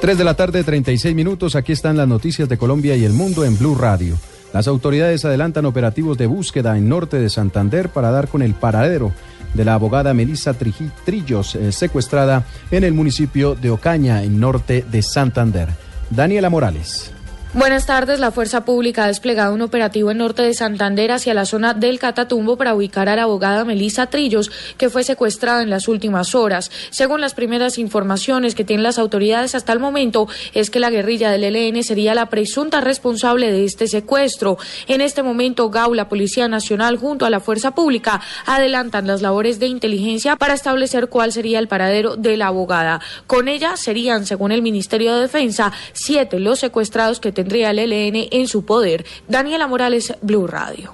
3 de la tarde, 36 minutos. Aquí están las noticias de Colombia y el mundo en Blue Radio. Las autoridades adelantan operativos de búsqueda en norte de Santander para dar con el paradero de la abogada Melissa Trillos, eh, secuestrada en el municipio de Ocaña, en norte de Santander. Daniela Morales. Buenas tardes. La Fuerza Pública ha desplegado un operativo en norte de Santander hacia la zona del Catatumbo para ubicar a la abogada Melissa Trillos, que fue secuestrada en las últimas horas. Según las primeras informaciones que tienen las autoridades hasta el momento, es que la guerrilla del ELN sería la presunta responsable de este secuestro. En este momento, GAU, la Policía Nacional, junto a la Fuerza Pública, adelantan las labores de inteligencia para establecer cuál sería el paradero de la abogada. Con ella serían, según el Ministerio de Defensa, siete los secuestrados que tendría el ELN en su poder. Daniela Morales, Blue Radio.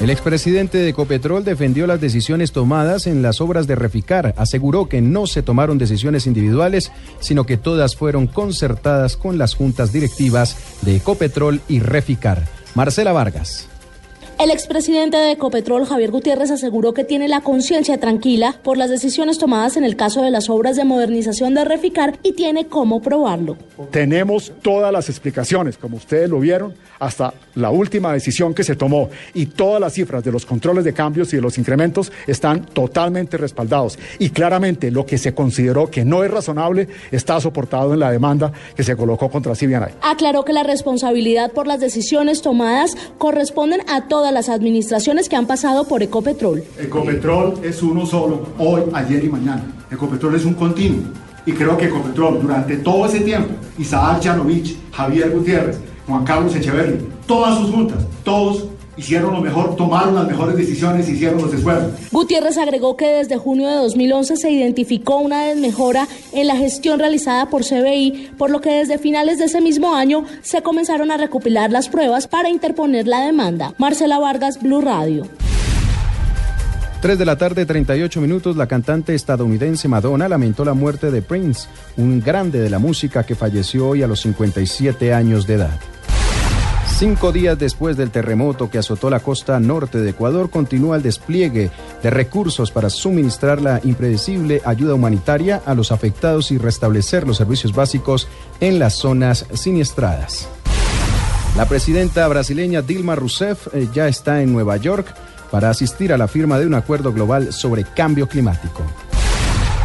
El expresidente de Ecopetrol defendió las decisiones tomadas en las obras de Reficar. Aseguró que no se tomaron decisiones individuales, sino que todas fueron concertadas con las juntas directivas de Ecopetrol y Reficar. Marcela Vargas. El expresidente de Ecopetrol, Javier Gutiérrez, aseguró que tiene la conciencia tranquila por las decisiones tomadas en el caso de las obras de modernización de Reficar y tiene cómo probarlo. Tenemos todas las explicaciones, como ustedes lo vieron, hasta la última decisión que se tomó y todas las cifras de los controles de cambios y de los incrementos están totalmente respaldados. Y claramente lo que se consideró que no es razonable está soportado en la demanda que se colocó contra Civianay. Aclaró que la responsabilidad por las decisiones tomadas corresponden a todas las administraciones que han pasado por Ecopetrol. Ecopetrol es uno solo, hoy, ayer y mañana. Ecopetrol es un continuo. Y creo que Ecopetrol durante todo ese tiempo, Isaac Chanovich, Javier Gutiérrez, Juan Carlos Echeverri, todas sus juntas, todos hicieron lo mejor, tomaron las mejores decisiones, hicieron los esfuerzos. Gutiérrez agregó que desde junio de 2011 se identificó una desmejora en la gestión realizada por CBI, por lo que desde finales de ese mismo año se comenzaron a recopilar las pruebas para interponer la demanda. Marcela Vargas, Blue Radio. 3 de la tarde, 38 minutos, la cantante estadounidense Madonna lamentó la muerte de Prince, un grande de la música que falleció hoy a los 57 años de edad. Cinco días después del terremoto que azotó la costa norte de Ecuador, continúa el despliegue de recursos para suministrar la impredecible ayuda humanitaria a los afectados y restablecer los servicios básicos en las zonas siniestradas. La presidenta brasileña Dilma Rousseff eh, ya está en Nueva York para asistir a la firma de un acuerdo global sobre cambio climático.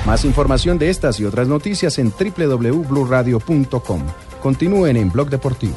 Más información de estas y otras noticias en www.bluradio.com. Continúen en Blog Deportivo.